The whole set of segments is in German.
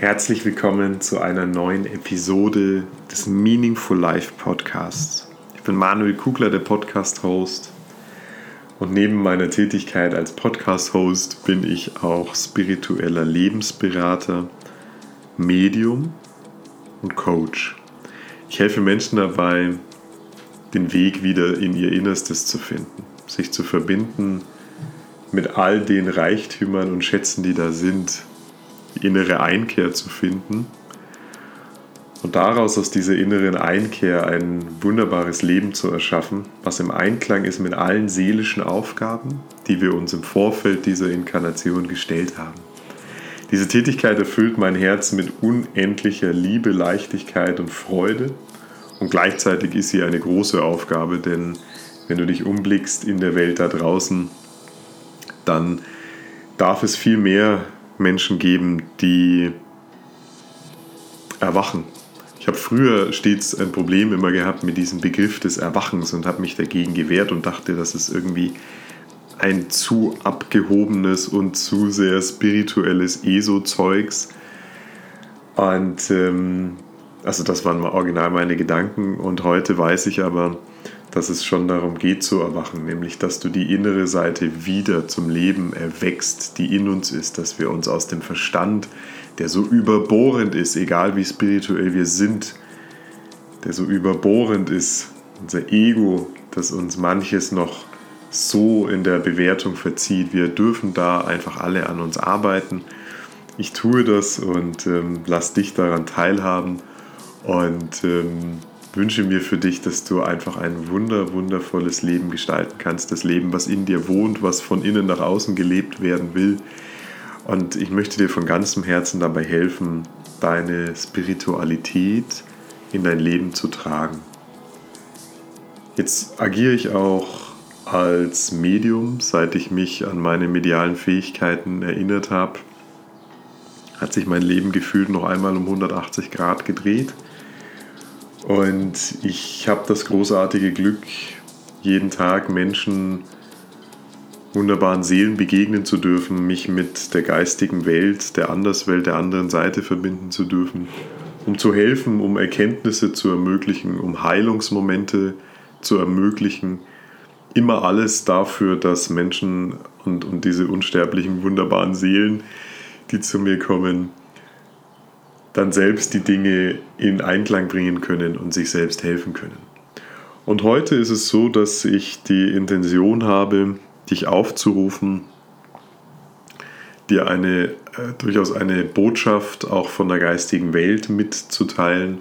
Herzlich willkommen zu einer neuen Episode des Meaningful Life Podcasts. Ich bin Manuel Kugler, der Podcast-Host. Und neben meiner Tätigkeit als Podcast-Host bin ich auch spiritueller Lebensberater, Medium und Coach. Ich helfe Menschen dabei, den Weg wieder in ihr Innerstes zu finden, sich zu verbinden mit all den Reichtümern und Schätzen, die da sind, innere Einkehr zu finden und daraus aus dieser inneren Einkehr ein wunderbares Leben zu erschaffen, was im Einklang ist mit allen seelischen Aufgaben, die wir uns im Vorfeld dieser Inkarnation gestellt haben. Diese Tätigkeit erfüllt mein Herz mit unendlicher Liebe, Leichtigkeit und Freude und gleichzeitig ist sie eine große Aufgabe, denn wenn du dich umblickst in der Welt da draußen, dann darf es viel mehr Menschen geben, die erwachen. Ich habe früher stets ein Problem immer gehabt mit diesem Begriff des Erwachens und habe mich dagegen gewehrt und dachte, das ist irgendwie ein zu abgehobenes und zu sehr spirituelles ESO-Zeugs. Und ähm, also das waren original meine Gedanken und heute weiß ich aber, dass es schon darum geht zu erwachen, nämlich dass du die innere Seite wieder zum Leben erwächst, die in uns ist, dass wir uns aus dem Verstand, der so überbohrend ist, egal wie spirituell wir sind, der so überbohrend ist, unser Ego, das uns manches noch so in der Bewertung verzieht. Wir dürfen da einfach alle an uns arbeiten. Ich tue das und ähm, lass dich daran teilhaben und ähm, wünsche mir für dich, dass du einfach ein wunder, wundervolles Leben gestalten kannst. Das Leben, was in dir wohnt, was von innen nach außen gelebt werden will. Und ich möchte dir von ganzem Herzen dabei helfen, deine Spiritualität in dein Leben zu tragen. Jetzt agiere ich auch als Medium, seit ich mich an meine medialen Fähigkeiten erinnert habe, hat sich mein Leben gefühlt noch einmal um 180 Grad gedreht. Und ich habe das großartige Glück, jeden Tag Menschen, wunderbaren Seelen begegnen zu dürfen, mich mit der geistigen Welt, der Anderswelt, der anderen Seite verbinden zu dürfen, um zu helfen, um Erkenntnisse zu ermöglichen, um Heilungsmomente zu ermöglichen. Immer alles dafür, dass Menschen und, und diese unsterblichen, wunderbaren Seelen, die zu mir kommen, dann selbst die Dinge in Einklang bringen können und sich selbst helfen können. Und heute ist es so, dass ich die Intention habe, dich aufzurufen, dir eine äh, durchaus eine Botschaft auch von der geistigen Welt mitzuteilen,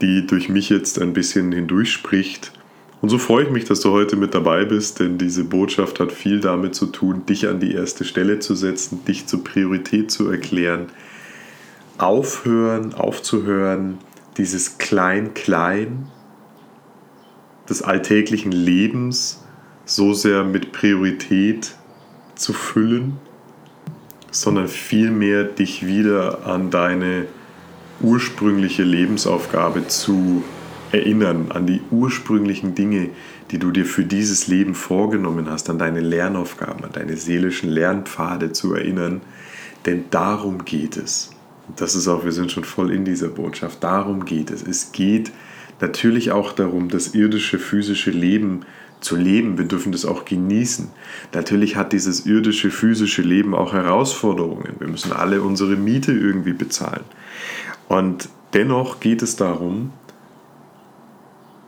die durch mich jetzt ein bisschen hindurchspricht. Und so freue ich mich, dass du heute mit dabei bist, denn diese Botschaft hat viel damit zu tun, dich an die erste Stelle zu setzen, dich zur Priorität zu erklären, aufhören, aufzuhören, dieses Klein-Klein des alltäglichen Lebens so sehr mit Priorität zu füllen, sondern vielmehr dich wieder an deine ursprüngliche Lebensaufgabe zu erinnern, an die ursprünglichen Dinge, die du dir für dieses Leben vorgenommen hast, an deine Lernaufgaben, an deine seelischen Lernpfade zu erinnern, denn darum geht es das ist auch, wir sind schon voll in dieser Botschaft. Darum geht es. Es geht natürlich auch darum, das irdische, physische Leben zu leben. Wir dürfen das auch genießen. Natürlich hat dieses irdische, physische Leben auch Herausforderungen. Wir müssen alle unsere Miete irgendwie bezahlen. Und dennoch geht es darum,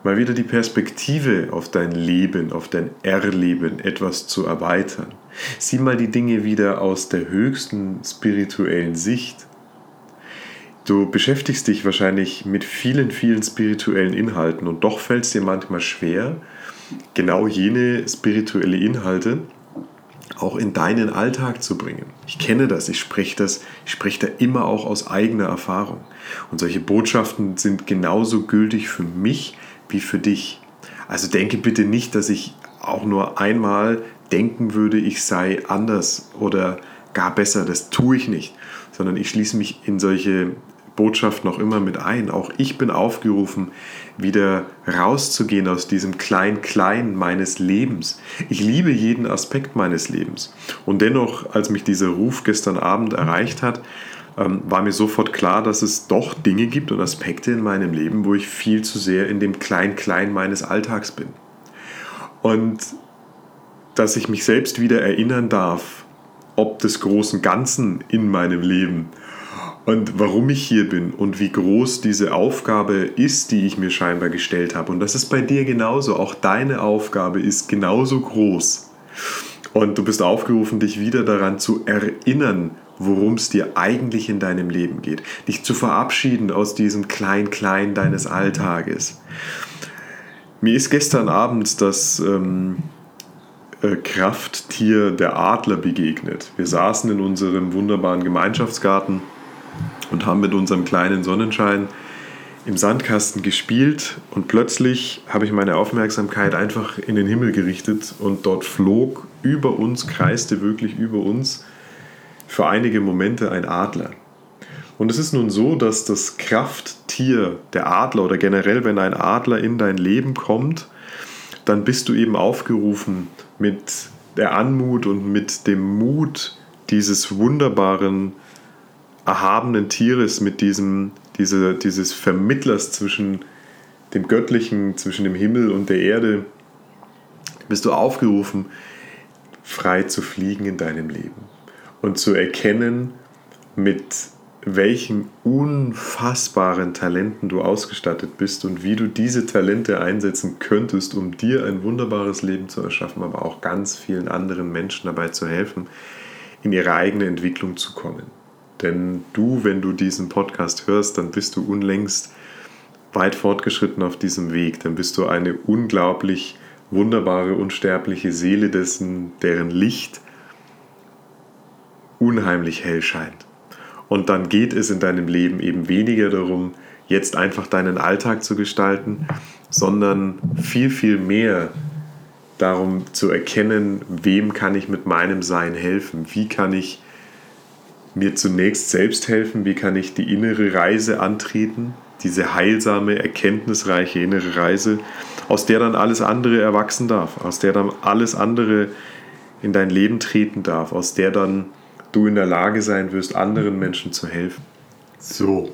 mal wieder die Perspektive auf dein Leben, auf dein Erleben etwas zu erweitern. Sieh mal die Dinge wieder aus der höchsten spirituellen Sicht Du beschäftigst dich wahrscheinlich mit vielen, vielen spirituellen Inhalten und doch fällt es dir manchmal schwer, genau jene spirituelle Inhalte auch in deinen Alltag zu bringen. Ich kenne das, ich spreche das, ich spreche da immer auch aus eigener Erfahrung. Und solche Botschaften sind genauso gültig für mich wie für dich. Also denke bitte nicht, dass ich auch nur einmal denken würde, ich sei anders oder gar besser. Das tue ich nicht, sondern ich schließe mich in solche Botschaft noch immer mit ein. Auch ich bin aufgerufen, wieder rauszugehen aus diesem Klein-Klein meines Lebens. Ich liebe jeden Aspekt meines Lebens. Und dennoch, als mich dieser Ruf gestern Abend erreicht hat, ähm, war mir sofort klar, dass es doch Dinge gibt und Aspekte in meinem Leben, wo ich viel zu sehr in dem Klein-Klein meines Alltags bin. Und dass ich mich selbst wieder erinnern darf, ob des großen Ganzen in meinem Leben und warum ich hier bin und wie groß diese Aufgabe ist, die ich mir scheinbar gestellt habe. Und das ist bei dir genauso. Auch deine Aufgabe ist genauso groß. Und du bist aufgerufen, dich wieder daran zu erinnern, worum es dir eigentlich in deinem Leben geht. Dich zu verabschieden aus diesem Klein-Klein deines Alltages. Mir ist gestern Abend das ähm, äh, Krafttier der Adler begegnet. Wir saßen in unserem wunderbaren Gemeinschaftsgarten und haben mit unserem kleinen Sonnenschein im Sandkasten gespielt und plötzlich habe ich meine Aufmerksamkeit einfach in den Himmel gerichtet und dort flog über uns, kreiste wirklich über uns für einige Momente ein Adler. Und es ist nun so, dass das Krafttier der Adler oder generell, wenn ein Adler in dein Leben kommt, dann bist du eben aufgerufen mit der Anmut und mit dem Mut dieses wunderbaren, erhabenen Tieres, mit diesem, diese, dieses Vermittlers zwischen dem Göttlichen, zwischen dem Himmel und der Erde, bist du aufgerufen, frei zu fliegen in deinem Leben und zu erkennen, mit welchen unfassbaren Talenten du ausgestattet bist und wie du diese Talente einsetzen könntest, um dir ein wunderbares Leben zu erschaffen, aber auch ganz vielen anderen Menschen dabei zu helfen, in ihre eigene Entwicklung zu kommen. Denn du, wenn du diesen Podcast hörst, dann bist du unlängst weit fortgeschritten auf diesem Weg. Dann bist du eine unglaublich wunderbare, unsterbliche Seele dessen, deren Licht unheimlich hell scheint. Und dann geht es in deinem Leben eben weniger darum, jetzt einfach deinen Alltag zu gestalten, sondern viel, viel mehr darum zu erkennen, wem kann ich mit meinem Sein helfen, wie kann ich mir zunächst selbst helfen, wie kann ich die innere Reise antreten, diese heilsame, erkenntnisreiche innere Reise, aus der dann alles andere erwachsen darf, aus der dann alles andere in dein Leben treten darf, aus der dann du in der Lage sein wirst, anderen Menschen zu helfen. So,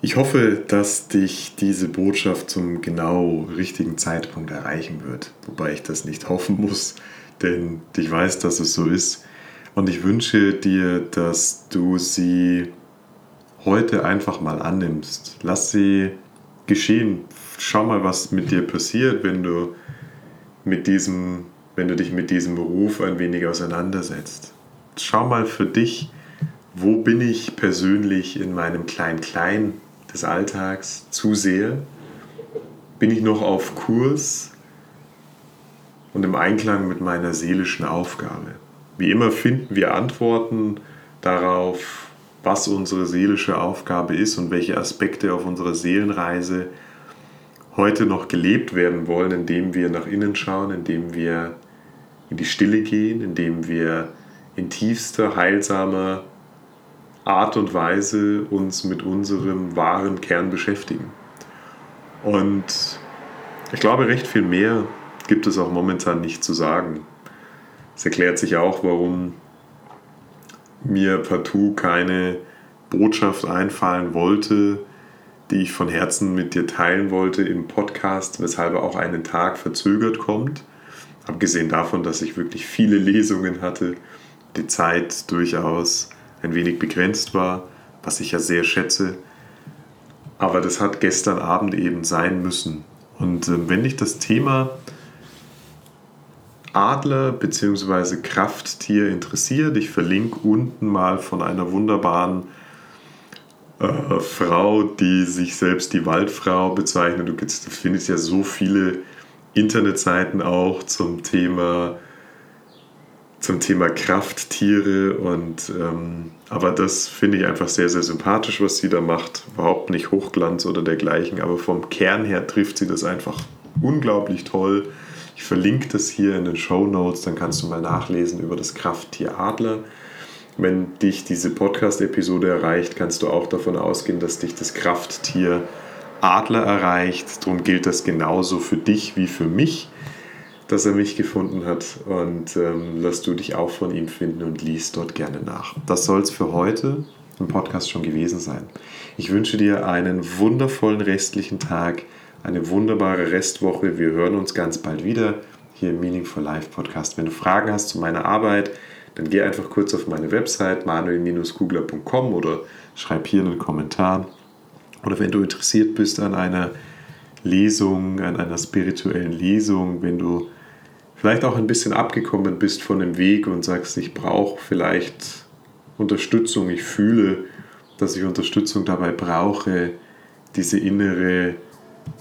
ich hoffe, dass dich diese Botschaft zum genau richtigen Zeitpunkt erreichen wird, wobei ich das nicht hoffen muss, denn ich weiß, dass es so ist. Und ich wünsche dir, dass du sie heute einfach mal annimmst. Lass sie geschehen. Schau mal, was mit dir passiert, wenn du mit diesem, wenn du dich mit diesem Beruf ein wenig auseinandersetzt schau mal für dich, wo bin ich persönlich in meinem Klein-Klein des Alltags zu sehr? Bin ich noch auf Kurs und im Einklang mit meiner seelischen Aufgabe? Wie immer finden wir Antworten darauf, was unsere seelische Aufgabe ist und welche Aspekte auf unserer Seelenreise heute noch gelebt werden wollen, indem wir nach innen schauen, indem wir in die Stille gehen, indem wir in tiefster, heilsamer Art und Weise uns mit unserem wahren Kern beschäftigen. Und ich glaube, recht viel mehr gibt es auch momentan nicht zu sagen. Es erklärt sich auch, warum mir partout keine Botschaft einfallen wollte, die ich von Herzen mit dir teilen wollte im Podcast, weshalb er auch einen Tag verzögert kommt. Abgesehen davon, dass ich wirklich viele Lesungen hatte die Zeit durchaus ein wenig begrenzt war, was ich ja sehr schätze. Aber das hat gestern Abend eben sein müssen. Und äh, wenn dich das Thema Adler bzw. Krafttier interessiert, ich verlinke unten mal von einer wunderbaren äh, Frau, die sich selbst die Waldfrau bezeichnet. Du findest ja so viele Internetseiten auch zum Thema zum Thema Krafttiere und ähm, aber das finde ich einfach sehr, sehr sympathisch, was sie da macht. Überhaupt nicht Hochglanz oder dergleichen, aber vom Kern her trifft sie das einfach unglaublich toll. Ich verlinke das hier in den Show Notes, dann kannst du mal nachlesen über das Krafttier Adler. Wenn dich diese Podcast-Episode erreicht, kannst du auch davon ausgehen, dass dich das Krafttier Adler erreicht. Darum gilt das genauso für dich wie für mich dass er mich gefunden hat und ähm, lass du dich auch von ihm finden und liest dort gerne nach. Das soll es für heute im Podcast schon gewesen sein. Ich wünsche dir einen wundervollen restlichen Tag, eine wunderbare Restwoche. Wir hören uns ganz bald wieder hier im Meaningful Life Podcast. Wenn du Fragen hast zu meiner Arbeit, dann geh einfach kurz auf meine Website manuel-kugler.com oder schreib hier einen Kommentar. Oder wenn du interessiert bist an einer Lesung, an einer spirituellen Lesung, wenn du vielleicht auch ein bisschen abgekommen bist von dem Weg und sagst, ich brauche vielleicht Unterstützung, ich fühle, dass ich Unterstützung dabei brauche, diese innere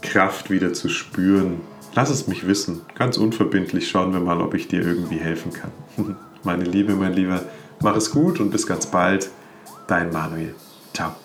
Kraft wieder zu spüren, lass es mich wissen. Ganz unverbindlich schauen wir mal, ob ich dir irgendwie helfen kann. Meine Liebe, mein Lieber, mach es gut und bis ganz bald. Dein Manuel. Ciao.